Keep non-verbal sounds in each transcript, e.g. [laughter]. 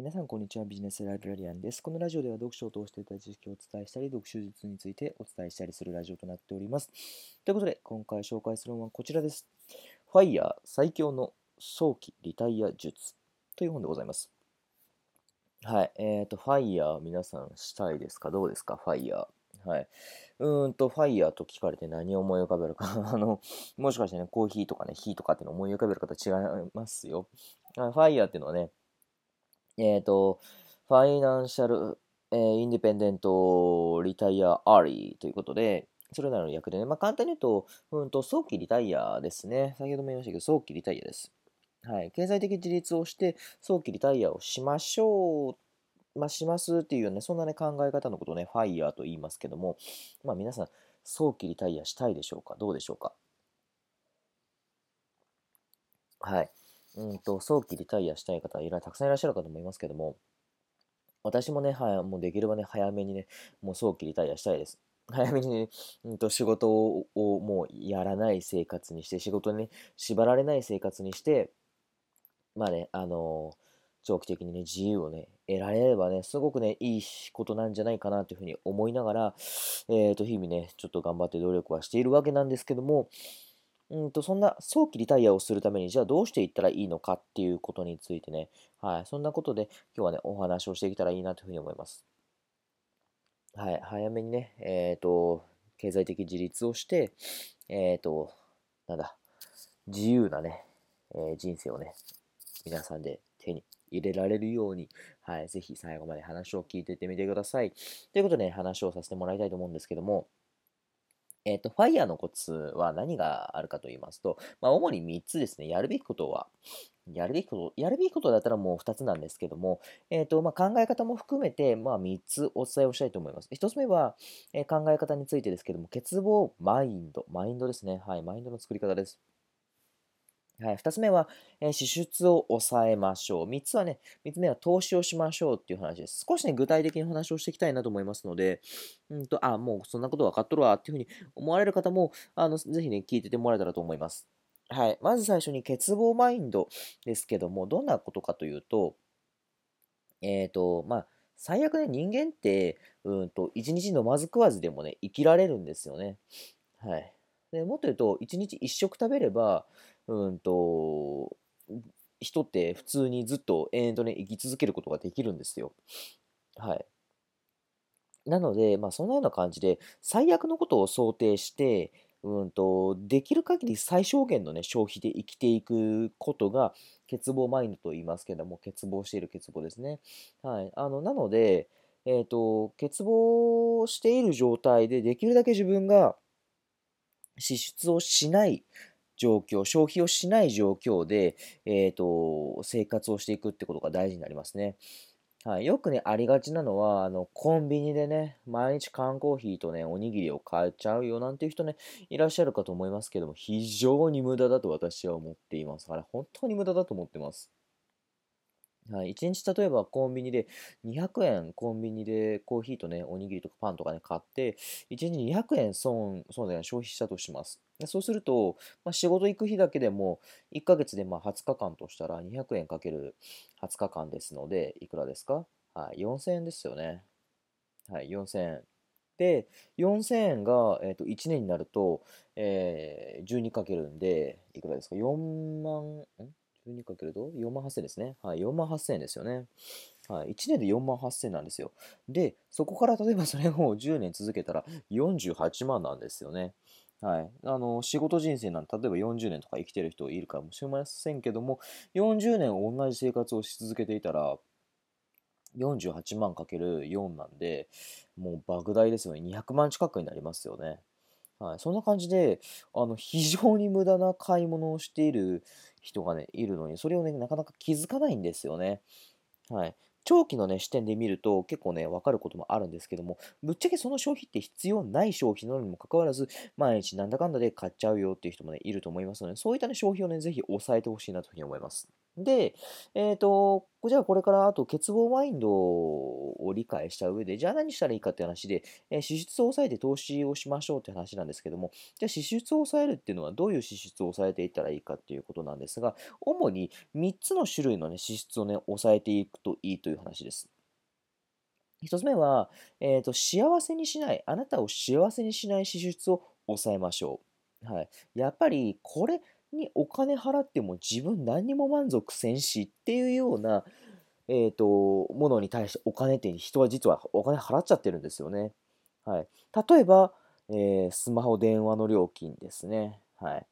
皆さん、こんにちは。ビジネスライブラリアンです。このラジオでは読書を通していた知識をお伝えしたり、読書術についてお伝えしたりするラジオとなっております。ということで、今回紹介するのはこちらです。ファイヤー最強の早期リタイア術という本でございます。はい。えっ、ー、と、ファイヤー皆さんしたいですか？どうですか？ファイヤー。はい。うーんと、ファイヤーと聞かれて何を思い浮かべるか [laughs] あの、もしかしてね、コーヒーとかね、火とかっていうの思い浮かべる方違いますよ。 FIRE っていうのはね、えっ、ー、と、 financial、えー、 independent retire early ということで、それらの略でね、まあ、簡単に言うと、うんと、早期リタイアですね。先ほども言いましたけど、早期リタイアです。はい。経済的自立をして、早期リタイアをしましょう、まあ、しますっていうような、そんなね、考え方のことをね、 FIRE と言いますけども、まあ、皆さん、早期リタイアしたいでしょうか？どうでしょうか？はい。うんと、早期リタイアしたい方、いらたくさんいらっしゃるかと思いますけども、私もね、はい、もうできればね、早めにね、もう早期リタイアしたいです。[laughs] 早めにね、うんと仕事をもうやらない生活にして、仕事にね、縛られない生活にして、まあね、あのー、長期的にね、自由をね、得られればね、すごくね、いいことなんじゃないかなというふうに思いながら、えっ、ー、と、日々ね、ちょっと頑張って努力はしているわけなんですけども、うんと、そんな早期リタイアをするために、じゃあどうしていったらいいのかっていうことについてね、はい、そんなことで今日はね、お話をしていけたらいいなというふうに思います。はい、早めにね、えっ、ー、と、経済的自立をして、えっ、ー、と、なんだ、自由なね、えー、人生をね、皆さんで手に入れられるように、はい、ぜひ最後まで話を聞いていってみてください。ということで、ね、話をさせてもらいたいと思うんですけども、えっ、ー、と、ファイヤーのコツは何があるかと言いますと、まあ、主に3つですね。やるべきことは、やるべきこと、やるべきことだったらもう2つなんですけども、えっ、ー、と、まあ、考え方も含めて、まあ、3つお伝えをしたいと思います。1つ目は、えー、考え方についてですけども、欠乏マインド。マインドですね。はい、マインドの作り方です。はい、2つ目は、えー、支出を抑えましょう。3つはね、3つ目は投資をしましょうっていう話です。少しね、具体的に話をしていきたいなと思いますので、うんと、あ、もうそんなこと分かっとるわっていうふうに思われる方も、あの、ぜひね、聞いててもらえたらと思います。はい。まず最初に欠乏マインドですけども、どんなことかというと、えっ、ー、と、まあ、最悪ね、人間って、うんと、一日飲まず食わずでもね、生きられるんですよね。はい。でもっと言うと、一日一食食べれば、うんと、人って普通にずっと延々とね、生き続けることができるんですよ。はい。なので、まあ、そんなような感じで、最悪のことを想定して、うんと、できる限り最小限のね、消費で生きていくことが、欠乏マインドと言いますけども、欠乏している欠乏ですね。はい。あの、なので、えっ、ー、と、欠乏している状態で、できるだけ自分が支出をしない状況、消費をしない状況で、え、ー、と、生活をしていくってことが大事になりますね。はい、よくね、ありがちなのは、あの、コンビニでね、毎日缶コーヒーとね、おにぎりを買っちゃうよなんていう人ね、いらっしゃるかと思いますけども、非常に無駄だと私は思っています。あれ、本当に無駄だと思ってます。はい、1日例えばコンビニで200円コンビニでコーヒーとね、おにぎりとかパンとかね、買って、1日200円損、損で消費したとしますで。そうすると、まあ、仕事行く日だけでも、1ヶ月でまあ20日間としたら200円かける20日間ですので、いくらですか？はい、4000円ですよね。はい、4000円。で、4000円が、えー、と1年になると、えー、12かけるんで、いくらですか ?4 万、ん？12かけると4万8000ですね。はい、4万8000円ですよね。はい、1年で4万8000なんですよ。で、そこから例えばそれを [laughs] 10年続けたら48万なんですよね。はい。あの、仕事人生なんて、例えば40年とか生きてる人いるかもしれませんけども、40年同じ生活をし続けていたら、48万かける4なんで、もう莫大ですよね。200万近くになりますよね。はい、そんな感じで、あの、非常に無駄な買い物をしている人がね、いるのに、それをね、なかなか気づかないんですよね。はい。長期のね、視点で見ると結構ね、わかることもあるんですけども、ぶっちゃけその消費って必要ない消費なのにもかかわらず、毎日なんだかんだで買っちゃうよっていう人もね、いると思いますので、そういったね、消費をね、ぜひ抑えてほしいなというふうに思います。で、えっ、と、じゃあこれからあと欠乏マインドを理解した上で、じゃあ何したらいいかって話で、え支出を抑えて投資をしましょうって話なんですけども、じゃあ支出を抑えるっていうのはどういう支出を抑えていったらいいかっていうことなんですが、主に3つの種類のね、支出をね、抑えていくといいという話です。一つ目は、えーと、幸せにしない、あなたを幸せにしない支出を抑えましょう。はい。やっぱり、これにお金払っても自分何にも満足せんしっていうような、えーと、ものに対してお金って人は実はお金払っちゃってるんですよね。はい。例えば、えー、スマホ電話の料金ですね。はい。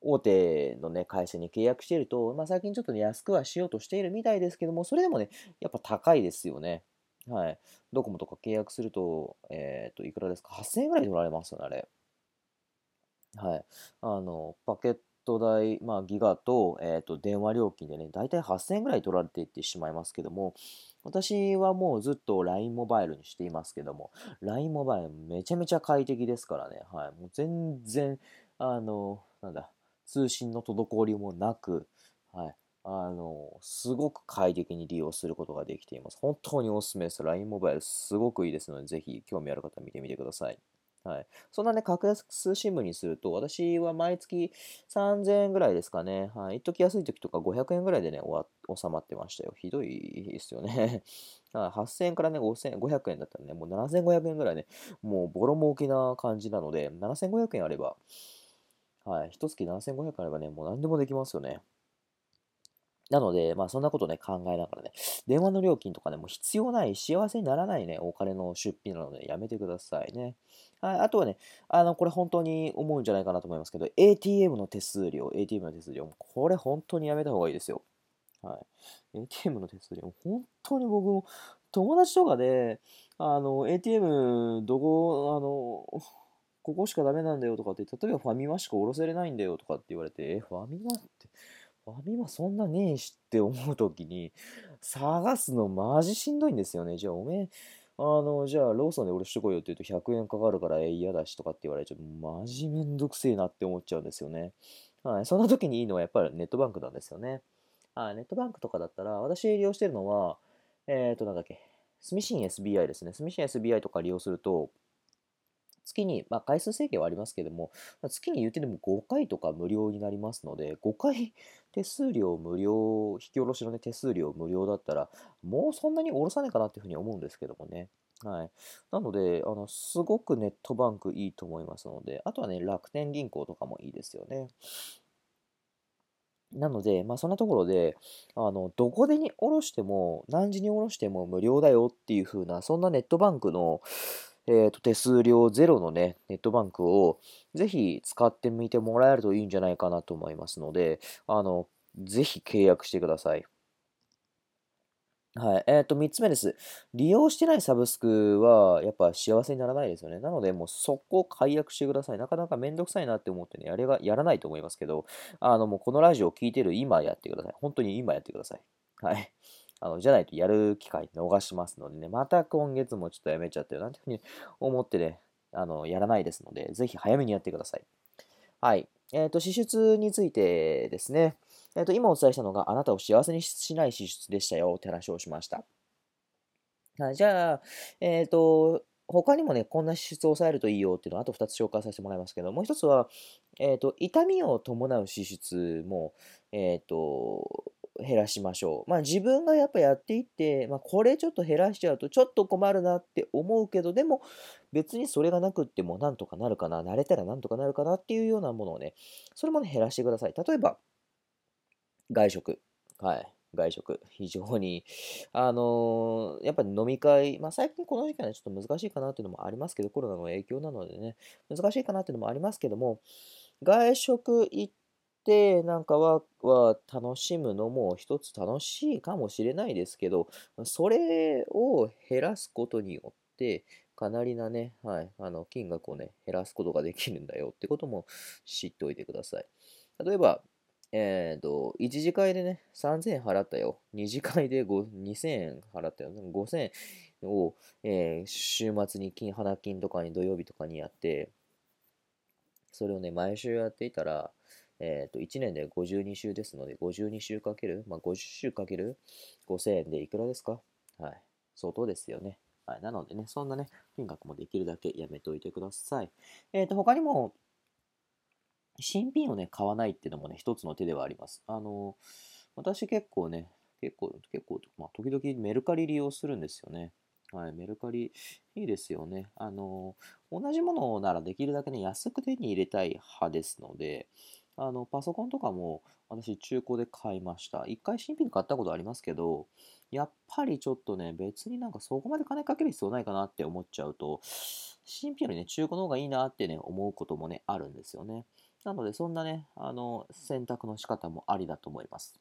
大手のね、会社に契約していると、まあ、最近ちょっとね、安くはしようとしているみたいですけども、それでもね、やっぱ高いですよね。はい。ドコモとか契約すると、えっ、と、いくらですか ?8000 円ぐらい取られますよね、あれ。はい。あの、パケット代、まあ、ギガと、えっ、と、電話料金でね、大体8000円ぐらい取られていってしまいますけども、私はもうずっと LINE モバイルにしていますけども、LINE モバイルめちゃめちゃ快適ですからね、はい。もう全然、あの、なんだ、通信の滞りもなく、はい。あの、すごく快適に利用することができています。本当におすすめです。LINE モバイルすごくいいですので、ぜひ興味ある方見てみてください。はい。そんなね、格安 SIM にすると、私は毎月3000円ぐらいですかね。はい。一時安い時とか500円ぐらいでね、収まってましたよ。ひどいですよね。[laughs] 8000円からね、5500 500円だったらね、もう7500円ぐらいね、もうボロ儲けな感じなので、7500円あれば、はい。一月7500円あればね、もう何でもできますよね。なので、まあそんなことね、考えながらね、電話の料金とかね、もう必要ない、幸せにならないね、お金の出費なのでやめてくださいね。はい、あとはね、あの、これ本当に思うんじゃないかなと思いますけど、ATM の手数料、ATM の手数料、これ本当にやめた方がいいですよ。はい。ATM の手数料、本当に僕も、友達とかで、あの、ATM、どこ、あの、ここしかダメなんだよとかって、例えばファミマしか下ろせれないんだよとかって言われて、え、ファミマって、ファミマそんなねえしって思うときに、探すのマジしんどいんですよね。じゃあおめえ、あの、じゃあローソンで俺してこいよって言うと100円かかるからえ嫌だしとかって言われちゃうマジめんどくせえなって思っちゃうんですよね。はい。そんな時にいいのはやっぱりネットバンクなんですよね。はい。ネットバンクとかだったら、私利用してるのは、えっ、ー、と、なんだっけ、スミシン SBI ですね。スミシン SBI とか利用すると、月に、まあ、回数制限はありますけども、月に言ってでも5回とか無料になりますので、5回 [laughs] 手数料無料、引き下ろしの、ね、手数料無料だったら、もうそんなに下ろさないかなっていうふうに思うんですけどもね。はい。なので、あの、すごくネットバンクいいと思いますので、あとはね、楽天銀行とかもいいですよね。なので、まあそんなところで、あの、どこでに下ろしても、何時に下ろしても無料だよっていう風な、そんなネットバンクの、えー、と手数料ゼロのね、ネットバンクをぜひ使ってみてもらえるといいんじゃないかなと思いますので、あの、ぜひ契約してください。はい。えっ、ー、と、3つ目です。利用してないサブスクは、やっぱ幸せにならないですよね。なので、もう速攻解約してください。なかなかめんどくさいなって思ってね、やれが、やらないと思いますけど、あの、もうこのラジオを聴いてる今やってください。本当に今やってください。はい。あの、じゃないとやる機会逃しますのでね、また今月もちょっとやめちゃってるなんていうふうに思ってね、あの、やらないですので、ぜひ早めにやってください。はい。えっ、ー、と、支出についてですね、えっ、ー、と、今お伝えしたのがあなたを幸せにしない支出でしたよって話をしました。はい、じゃあ、えっ、ー、と、他にもね、こんな支出を抑えるといいよっていうのをあと2つ紹介させてもらいますけど、もう1つは、えっ、と、痛みを伴う支出も、えっ、と、減らしましょう。まあ自分がやっぱやっていって、まあこれちょっと減らしちゃうとちょっと困るなって思うけど、でも別にそれがなくってもなんとかなるかな、慣れたらなんとかなるかなっていうようなものをね、それもね減らしてください。例えば、外食。はい。外食。非常に、あのー、やっぱり飲み会、まあ最近この時期はね、ちょっと難しいかなっていうのもありますけど、コロナの影響なのでね、難しいかなっていうのもありますけども、外食行ってなんかは楽しむのも一つ楽しいかもしれないですけど、それを減らすことによって、かなりなね、はい、あの金額をね、減らすことができるんだよってことも知っておいてください。例えば、えっ、ー、と、1次会でね、3000円払ったよ。2次会で2000円払ったよ。5000円を、えー、週末に金、花金とかに土曜日とかにやって、それをね、毎週やっていたら、えっ、と、1年で52週ですので、52週かける、まあ、50週かける5000円でいくらですか？はい。相当ですよね。はい。なのでね、そんなね、金額もできるだけやめておいてください。えっ、ー、と、他にも、新品をね、買わないっていうのもね、一つの手ではあります。あの、私結構ね、結構、結構、まあ、時々メルカリ利用するんですよね。はい、メルカリ、いいですよね。あの、同じものならできるだけね、安く手に入れたい派ですので、あの、パソコンとかも私中古で買いました。一回新品で買ったことありますけど、やっぱりちょっとね、別になんかそこまで金かける必要ないかなって思っちゃうと、新品よりね、中古の方がいいなってね、思うこともね、あるんですよね。なので、そんなね、あの、選択の仕方もありだと思います。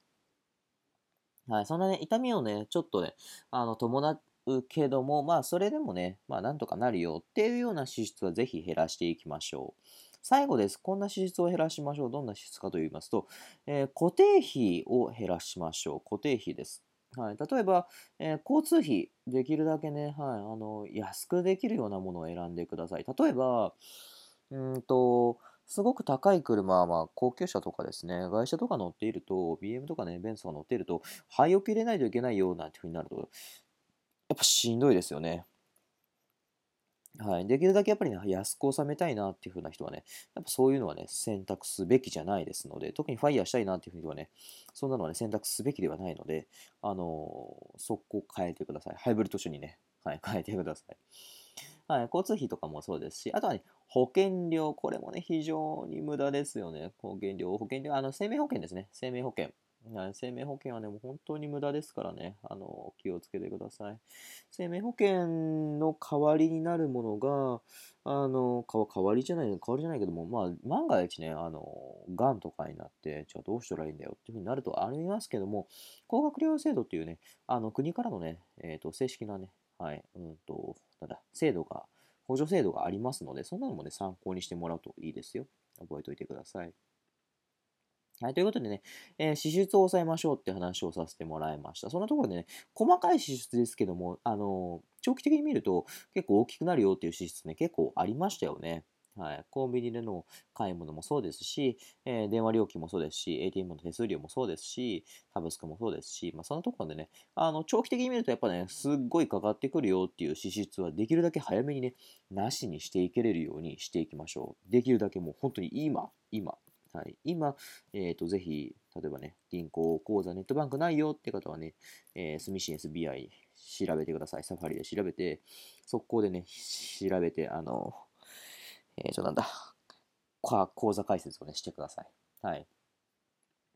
はい、そんなね、痛みをね、ちょっとね、あの、伴うけども、まあ、それでもね、まあ、なんとかなるよっていうような支出はぜひ減らしていきましょう。最後です。こんな支出を減らしましょう。どんな支出かと言いますと、えー、固定費を減らしましょう。固定費です。はい、例えば、えー、交通費、できるだけね、はい、あの安くできるようなものを選んでください。例えば、うんと、すごく高い車は、まあ、高級車とかですね、外車とか乗っていると、BM とかね、ベンツが乗っていると、廃屋入れないといけないようなっていうふうになると、やっぱしんどいですよね。はい。できるだけやっぱりね、安く収めたいなっていう風な人はね、やっぱそういうのはね、選択すべきじゃないですので、特にファイヤーしたいなっていう風にはね、そんなのはね、選択すべきではないので、あのー、速攻変えてください。ハイブリッド種にね、はい、変えてください。はい、交通費とかもそうですし、あとはね、保険料、これもね、非常に無駄ですよね。保険料、保険料、あの、生命保険ですね。生命保険。生命保険はね、もう本当に無駄ですからね、あの、気をつけてください。生命保険の代わりになるものが、あの、代わりじゃない、代わりじゃないけども、まあ、万が一ね、あの、癌とかになって、じゃあどうしたらいいんだよっていうふうになるとありますけども、高額療養制度っていうね、あの、国からのね、えっ、ー、と、正式なね、はい、うんと、なんだ、制度が、補助制度がありますので、そんなのもね、参考にしてもらうといいですよ。覚えておいてください。はい、ということでね、えー、支出を抑えましょうって話をさせてもらいました。そんなところでね、細かい支出ですけども、あのー、長期的に見ると結構大きくなるよっていう支出ね、結構ありましたよね。はい、コンビニでの買い物もそうですし、えー、電話料金もそうですし、ATM の手数料もそうですし、サブスクもそうですし、まあ、そのところでね、あの長期的に見るとやっぱね、すっごいかかってくるよっていう支出はできるだけ早めにね、なしにしていけれるようにしていきましょう。できるだけもう本当に今、今、はい、今、えっ、ー、と、ぜひ、例えばね、銀行口座、ネットバンクないよって方はね、えー、住信 SBI 調べてください。サファリで調べて、速攻でね、調べて、あの、えっ、ー、と、なんだ、口座開設をね、してください。はい。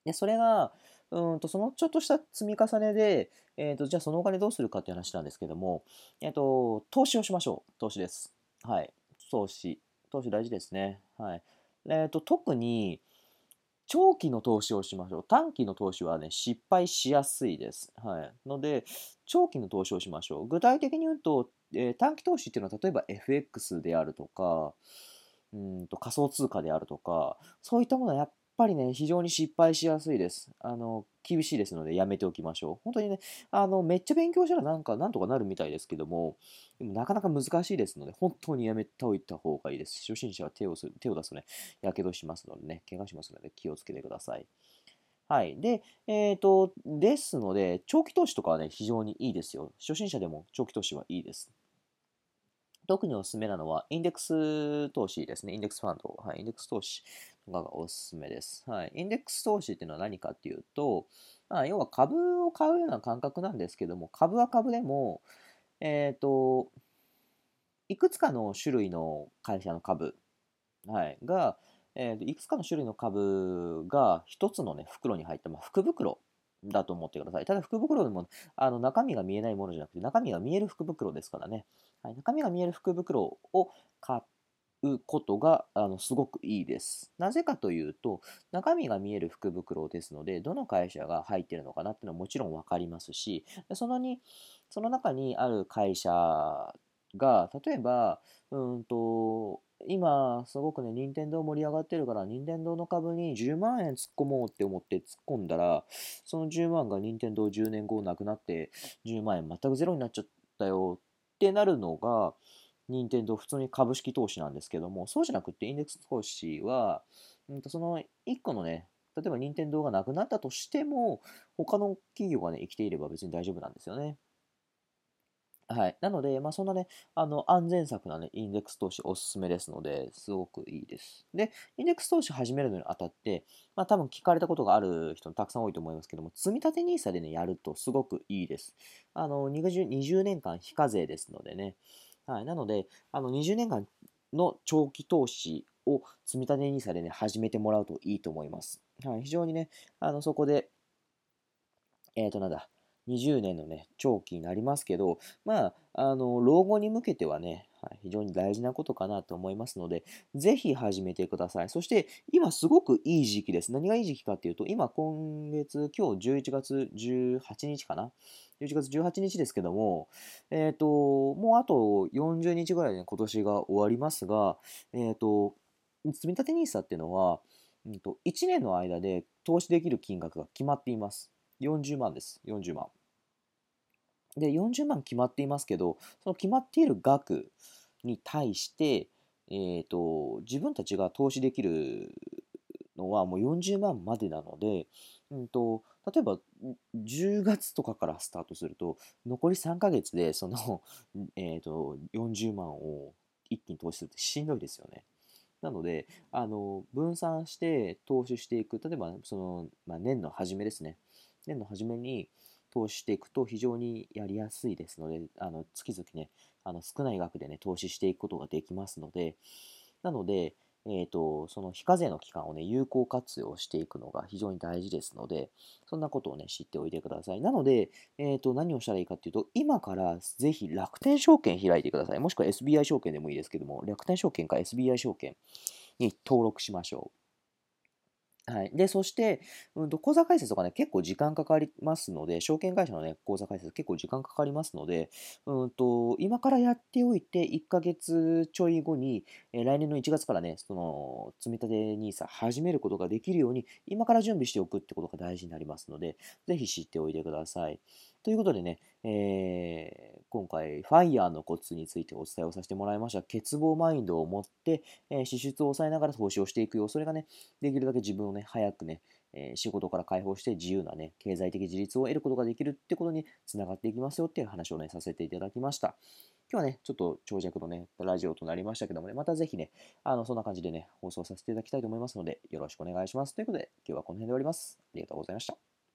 で、それが、うんと、そのちょっとした積み重ねで、えっ、ー、と、じゃあそのお金どうするかっていう話なんですけども、えっ、ー、と、投資をしましょう。投資です。はい。投資。投資大事ですね。はい。えっ、ー、と、特に、長期の投資をしましょう。短期の投資はね、失敗しやすいです。はい。ので、長期の投資をしましょう。具体的に言うと、えー、短期投資っていうのは、例えば FX であるとか、うんと仮想通貨であるとか、そういったものはやっぱりね、非常に失敗しやすいです。あの、厳しいですのでやめておきましょう。本当にね、あの、めっちゃ勉強したらなんか、なんとかなるみたいですけども、でもなかなか難しいですので、本当にやめておいた方がいいです。初心者は手をす手を出すとね、やけどしますのでね、怪我しますので気をつけてください。はい。で、えっ、ー、と、ですので、長期投資とかはね、非常にいいですよ。初心者でも長期投資はいいです。特におすすめなのは、インデックス投資ですね。インデックスファンド。はい。インデックス投資がおすすめです。はい。インデックス投資っていうのは何かっていうと、まあ、要は株を買うような感覚なんですけども、株は株でも、えっ、ー、と、いくつかの種類の会社の株、はい、が、えー、いくつかの種類の株が一つのね、袋に入った、まあ、福袋だと思ってください。ただ福袋でもあの中身が見えないものじゃなくて中身が見える福袋ですからね。はい、中身が見える福袋を買うことがあのすごくいいです。なぜかというと中身が見える福袋ですのでどの会社が入っているのかなっていうのはもちろん分かりますしそのにその中にある会社が例えばうんと今、すごくね、任天堂盛り上がってるから、任天堂の株に10万円突っ込もうって思って突っ込んだら、その10万が任天堂10年後なくなって、10万円全くゼロになっちゃったよってなるのが、任天堂普通に株式投資なんですけども、そうじゃなくてインデックス投資は、うんとその1個のね、例えば任天堂がなくなったとしても、他の企業がね、生きていれば別に大丈夫なんですよね。はい。なので、まあ、そんなね、あの、安全策なね、インデックス投資おすすめですので、すごくいいです。で、インデックス投資始めるのにあたって、まあ、多分聞かれたことがある人たくさん多いと思いますけども、積立 NISA でね、やるとすごくいいです。あの、20, 20年間非課税ですのでね、はい。なので、あの、20年間の長期投資を積み立て NISA でね、始めてもらうといいと思います。はい。非常にね、あの、そこで、えっ、ー、と、なんだ、20年のね、長期になりますけど、まあ、あの、老後に向けてはね、はい、非常に大事なことかなと思いますので、ぜひ始めてください。そして、今すごくいい時期です。何がいい時期かっていうと、今今月、今日11月18日かな ?11 月18日ですけども、えっ、ー、と、もうあと40日ぐらいで、今年が終わりますが、えっ、ー、と、積立 NISA っていうのは、うんと、1年の間で投資できる金額が決まっています。40万です。40万。で、40万決まっていますけど、その決まっている額に対して、え、ー、と、自分たちが投資できるのはもう40万までなので、うんと、例えば10月とかからスタートすると、残り3ヶ月でその、えっ、と、40万を一気に投資するってしんどいですよね。なので、あの、分散して投資していく。例えば、その、まあ、年の初めですね。年の初めに投資していくと非常にやりやすいですので、あの月々ね、あの少ない額でね、投資していくことができますので、なので、えーと、その非課税の期間をね、有効活用していくのが非常に大事ですので、そんなことをね、知っておいてください。なので、えーと、何をしたらいいかっていうと、今からぜひ楽天証券開いてください。もしくは SBI 証券でもいいですけども、楽天証券か SBI 証券に登録しましょう。はい。で、そして、うんと、口座開設とかね、結構時間かかりますので、証券会社のね、口座開設結構時間かかりますので、うんと、今からやっておいて、1ヶ月ちょい後に、え来年の1月からね、その、積立 NISA 始めることができるように、今から準備しておくってことが大事になりますので、ぜひ知っておいてください。ということでね、えー、今回、FIRE のコツについてお伝えをさせてもらいました。欠乏マインドを持って、えー、支出を抑えながら投資をしていくよ。それがね、できるだけ自分をね、早くね、えー、仕事から解放して自由なね、経済的自立を得ることができるってことにつながっていきますよっていう話をね、させていただきました。今日はね、ちょっと長尺のね、ラジオとなりましたけどもね、またぜひね、あの、そんな感じでね、放送させていただきたいと思いますので、よろしくお願いします。ということで、今日はこの辺で終わります。ありがとうございました。